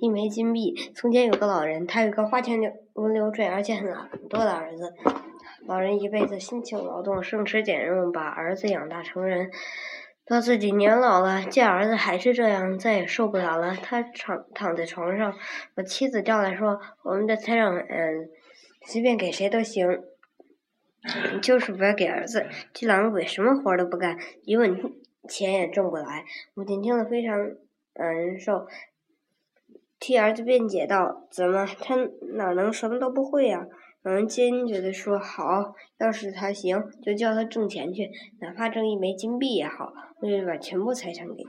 一枚金币。从前有个老人，他有个花钱流如流水而且很懒惰的儿子。老人一辈子辛勤劳动，省吃俭用，把儿子养大成人。到自己年老了，见儿子还是这样，再也受不了了。他躺躺在床上，把妻子叫来说：“我们的财产，嗯，随便给谁都行，就是不要给儿子。这懒鬼什么活都不干，一文钱也挣不来。”母亲听了非常难受，替儿子辩解道：“怎么，他哪能什么都不会呀？”老人坚决地说：“好，要是他行，就叫他挣钱去，哪怕挣一枚金币也好，我就把全部财产给，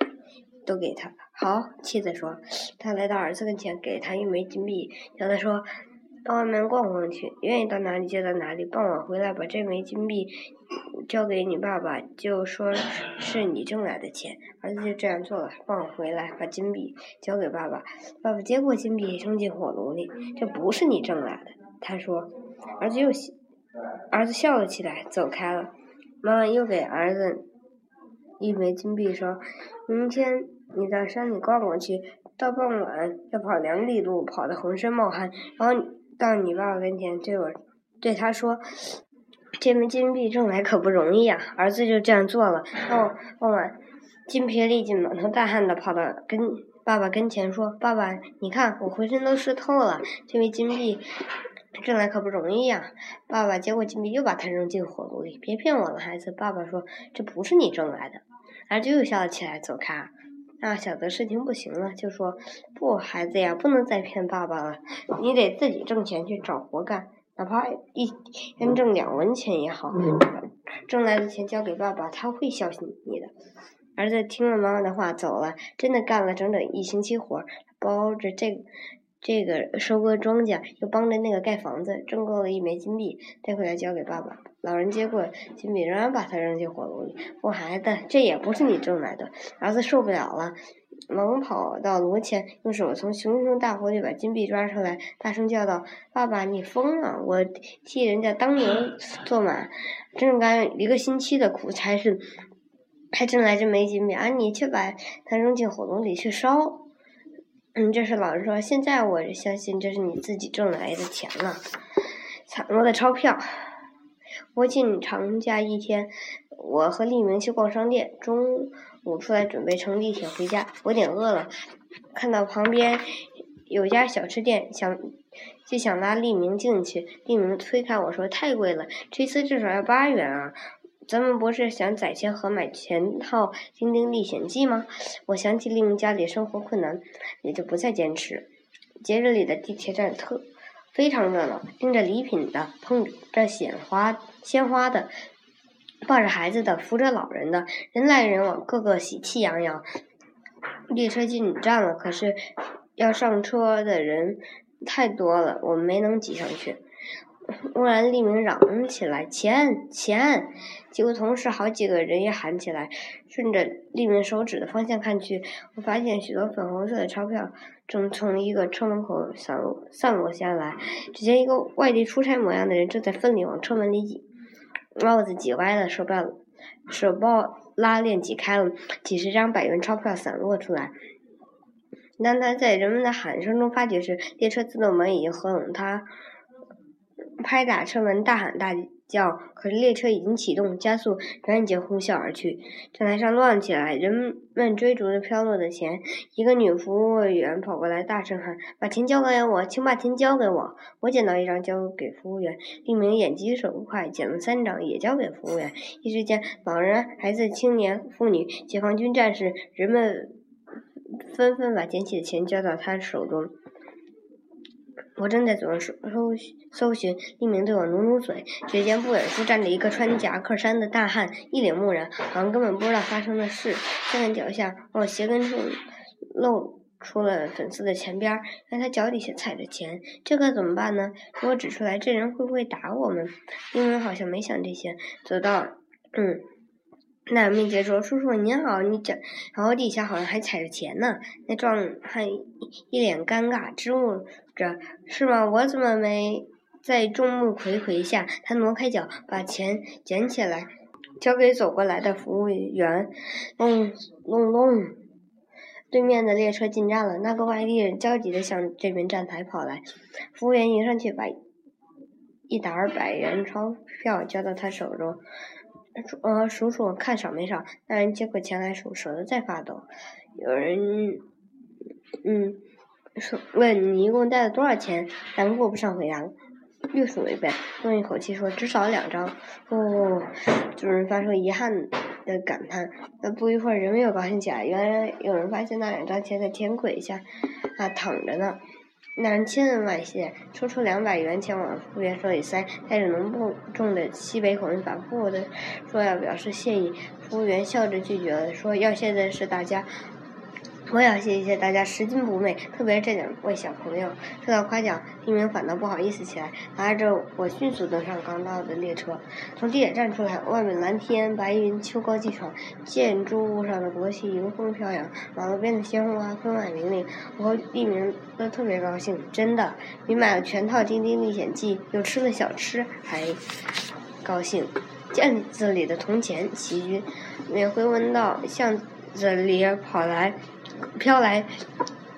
都给他。”好，妻子说。他来到儿子跟前，给他一枚金币，叫他说：“到外面逛逛去，愿意到哪里就到哪里。傍晚回来，把这枚金币交给你爸爸，就说是你挣来的钱。”儿子就这样做了。傍晚回来，把金币交给爸爸，爸爸接过金币，扔进火炉里。这不是你挣来的，他说。儿子又笑，儿子笑了起来，走开了。妈妈又给儿子一枚金币，说：“明天你到山里逛逛去，到傍晚要跑两里路，跑得浑身冒汗，然后到你爸爸跟前，对我对他说：‘这枚金币挣来可不容易啊。’儿子就这样做了。然后傍晚，筋疲力尽、满头大汗的跑到跟爸爸跟前，说：‘爸爸，你看我浑身都湿透了，这枚金币。’”挣来可不容易呀！爸爸接过金币，又把它扔进火炉里。别骗我了，孩子！爸爸说：“这不是你挣来的。”儿子又笑了起来，走开。那小泽事情不行了，就说：“不，孩子呀，不能再骗爸爸了。你得自己挣钱去找活干，哪怕一天挣两文钱也好。挣来的钱交给爸爸，他会孝敬你的。”儿子听了妈妈的话，走了。真的干了整整一星期活，包着这。这个收割庄稼，又帮着那个盖房子，挣够了一枚金币，带回来交给爸爸。老人接过金币，仍然把它扔进火炉里。我孩子，这也不是你挣来的。儿子受不了了，忙跑到炉前，用手从熊熊大火里把金币抓出来，大声叫道：“爸爸，你疯了！我替人家当牛做马，正干一个星期的苦差事，还挣来这枚金币，而你却把它扔进火炉里去烧。”嗯，这是老人说。现在我相信这是你自己挣来的钱了，散落的钞票。国庆长假一天，我和利明去逛商店，中午出来准备乘地铁回家。我有点饿了，看到旁边有家小吃店，想就想拉利明进去。利明推开我说：“太贵了，这次至少要八元啊。”咱们不是想攒钱和买全套《丁丁历险记》吗？我想起利明家里生活困难，也就不再坚持。节日里的地铁站特非常热闹，拎着礼品的，捧着鲜花鲜花的，抱着孩子的，扶着老人的，人来人往，个个喜气洋洋。列车进站了，可是要上车的人太多了，我们没能挤上去。忽然，利明嚷起来：“钱，钱！”几乎同时，好几个人也喊起来。顺着利明手指的方向看去，我发现许多粉红色的钞票正从一个车门口散落散落下来。只见一个外地出差模样的人正在奋力往车门里挤，帽子挤歪了，手表手包拉链挤开了，几十张百元钞票散落出来。当他在人们的喊声中发觉时，列车自动门已经合拢他。拍打车门，大喊大叫。可是列车已经启动，加速，转眼间呼啸而去。站台上乱起来，人们追逐着飘落的钱。一个女服务员跑过来，大声喊：“把钱交给我，请把钱交给我！”我捡到一张，交给服务员。一名眼疾手快，捡了三张，也交给服务员。一时间，老人、孩子、青年、妇女、解放军战士，人们纷纷把捡起的钱交到他手中。我正在左搜搜搜寻，一名对我努努嘴。只见不远处站着一个穿夹克衫的大汉，一脸木然，好像根本不知道发生的事。站在脚下，我鞋跟处露出了粉色的钱边儿，看他脚底下踩着钱，这可怎么办呢？如果指出来，这人会不会打我们？因为好像没想这些，走到嗯。那人面前说：“叔叔您好，你脚然后底下好像还踩着钱呢。”那壮汉一脸尴尬，支吾着：“是吗？我怎么没在众目睽睽下？”他挪开脚，把钱捡起来，交给走过来的服务员。隆隆隆，对面的列车进站了，那个外地人焦急地向这边站台跑来。服务员迎上去，把一沓百元钞票交到他手中，呃，数数看少没少。那人接过钱来数，手都在发抖。有人，嗯，说问你一共带了多少钱？但顾不上回答，又数了一遍，松一口气说：“至少两张。”哦，主人发出遗憾的感叹。那不一会儿，人们又高兴起来。原来有人发现那两张钱在铁轨下啊躺着呢。那人千恩万谢，抽出两百元钱往服务员手里塞，带着浓不重的西北口音，反复的说要表示谢意。服务员笑着拒绝了，说要现在是大家。我也要谢谢大家拾金不昧，特别是这两位小朋友。受到夸奖，丁明反倒不好意思起来，拉着我迅速登上刚到的列车。从地铁站出来，外面蓝天白云，秋高气爽，建筑物上的国旗迎风飘扬，马路边的鲜花分外明丽。我和丁明都特别高兴，真的，比买了全套《丁丁历险记》又吃了小吃还高兴。毽子里的铜钱齐军，每回闻到巷子里跑来。飘来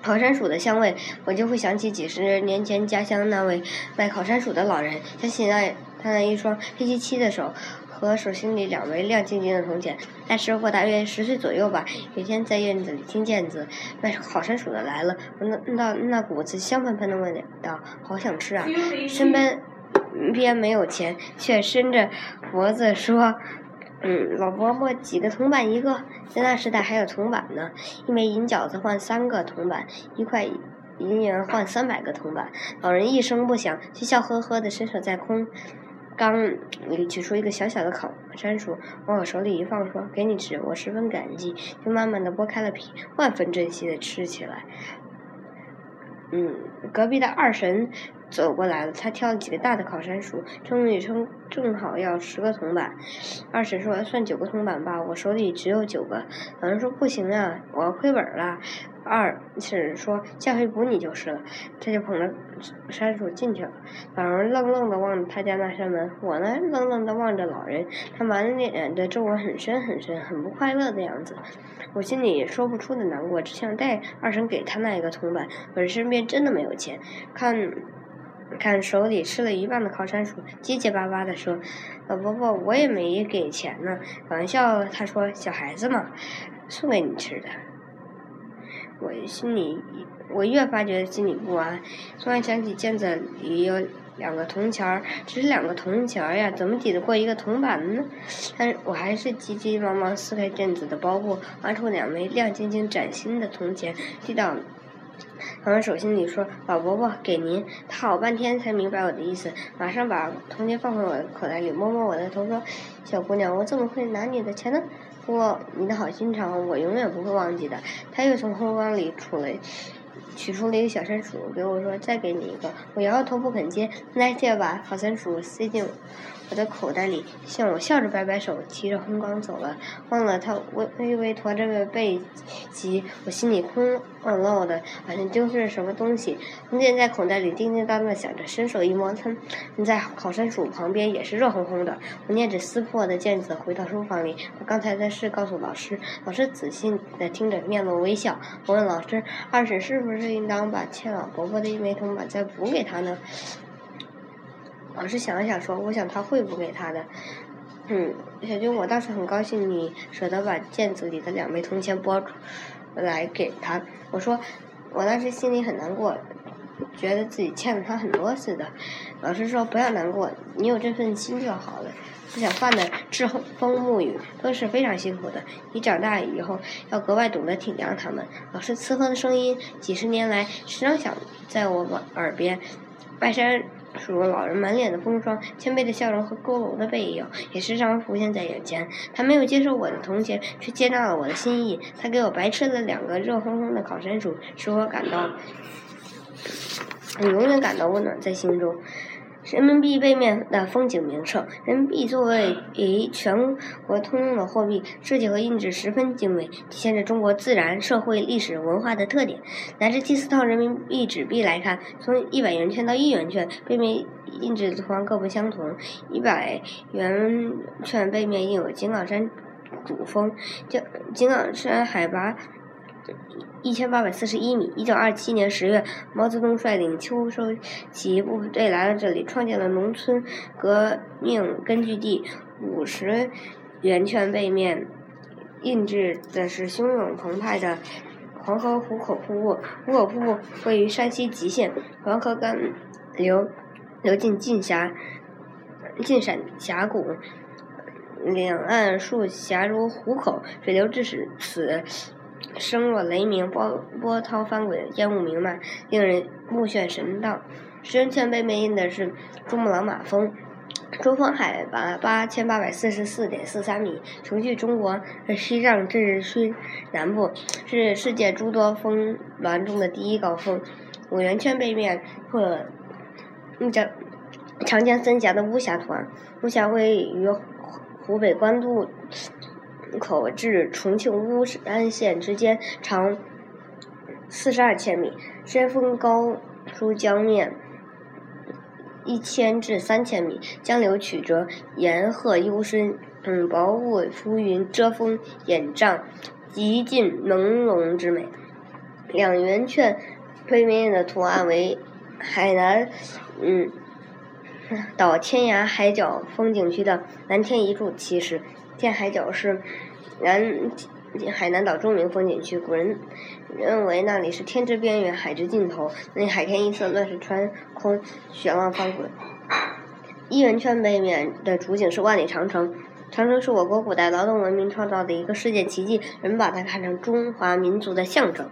烤山薯的香味，我就会想起几十年前家乡那位卖烤山薯的老人，想起那他那一双黑漆漆的手和手心里两枚亮晶晶的铜钱。那时候大约十岁左右吧。有一天在院子里听见子卖烤山薯的来了，闻到那股子香喷喷的味道，好想吃啊！身边边没有钱，却伸着脖子说。嗯，老伯伯几个铜板一个，在那时代还有铜板呢，一枚银饺子换三个铜板，一块银元换三百个铜板。老人一声不响，却笑呵呵的伸手在空缸里取出一个小小的烤山薯，往我手里一放，说：“给你吃。”我十分感激，就慢慢的剥开了皮，万分珍惜的吃起来。嗯，隔壁的二婶。走过来了，他挑了几个大的烤山薯，称了一称，正好要十个铜板。二婶说：“算九个铜板吧，我手里只有九个。”老人说：“不行啊，我要亏本了。”二婶说：“下回补你就是了。”他就捧着山薯进去了。老人愣愣的望着他家那扇门，我呢，愣愣的望着老人。他满脸的皱纹很深很深，很不快乐的样子。我心里说不出的难过，只想带二婶给他那一个铜板。可是身边真的没有钱，看。看手里吃了一半的烤山薯，结结巴巴地说：“老伯伯，我也没给钱呢。”玩笑，他说：“小孩子嘛，送给你吃的。”我心里，我越发觉得心里不安。突然想起毽子里有两个铜钱儿，只是两个铜钱儿呀，怎么抵得过一个铜板呢？但是我还是急急忙忙撕开毽子的包布，挖出两枚亮晶晶、崭新的铜钱，递到。老人手心里说：“老伯伯，给您。”他好半天才明白我的意思，马上把铜钱放回我的口袋里，摸摸我的头说：“小姑娘，我怎么会拿你的钱呢？不过你的好心肠，我永远不会忘记的。”他又从后缸里出来，取出了一个小山鼠，给我说：“再给你一个。”我摇摇头不肯接，那接把烤山鼠塞进。我的口袋里，向我笑着摆摆手，提着红缸走了。忘了他微微微驼着个背脊，我心里空落落的，好像丢失了什么东西。铜钱在口袋里叮叮当当响着，伸手一摸，它在烤山薯旁边也是热烘烘的。我捏着撕破的毽子回到书房里，把刚才的事告诉老师。老师仔细的听着，面露微笑。我问老师：“二婶是不是应当把欠老伯伯的一枚铜板再补给他呢？”老师想了想说：“我想他会补给他的。”嗯，小军，我倒是很高兴你舍得把毽子里的两枚铜钱拨出来给他。我说，我当时心里很难过，觉得自己欠了他很多似的。老师说：“不要难过，你有这份心就好了。不想犯的栉风沐雨都是非常辛苦的。你长大以后要格外懂得体谅他们。”老师慈和的声音几十年来时常响在我耳边。拜山。数落老人满脸的风霜，谦卑的笑容和佝偻的背影也时常浮现在眼前。他没有接受我的铜钱，却接纳了我的心意。他给我白吃了两个热烘烘的烤山薯，使我感到，永远感到温暖在心中。人民币背面的风景名胜。人民币作为全国通用的货币，设计和印制十分精美，体现着中国自然、社会、历史文化的特点。拿着第四套人民币纸币来看，从一百元券到一元券，背面印制图案各不相同。一百元券背面印有井冈山主峰，井井冈山海拔一千八百四十一米。一九二七年十月，毛泽东率领秋收起义部队来了这里，创建了农村革命根据地。五十圆圈背面印制的是汹涌澎湃的黄河壶口瀑布。壶口瀑布位于山西吉县，黄河干流流进晋峡晋陕峡谷。两岸数峡如虎口，水流至此，声若雷鸣，波波涛翻滚，烟雾弥漫，令人目眩神荡。十圆圈背面印的是珠穆朗玛峰，珠峰海拔八千八百四十四点四三米，雄踞中国西藏自治区南部，是世界诸多峰峦中的第一高峰。五圆圈背面或叫长江三峡的巫峡图案，巫峡位于。湖北官渡口至重庆巫山县之间，长四十二千米，山峰高出江面一千至三千米，江流曲折，岩壑幽深，嗯，薄雾浮云遮风掩障，极尽朦胧之美。两圆圈背面的图案为海南，嗯。岛天涯海角风景区的蓝天一柱，其实天海角是南海南岛著名风景区。古人认为那里是天之边缘，海之尽头，那里海天一色，乱石穿空，雪浪翻滚。一元圈背面的主景是万里长城，长城是我国古代劳动文明创造的一个世界奇迹，人们把它看成中华民族的象征。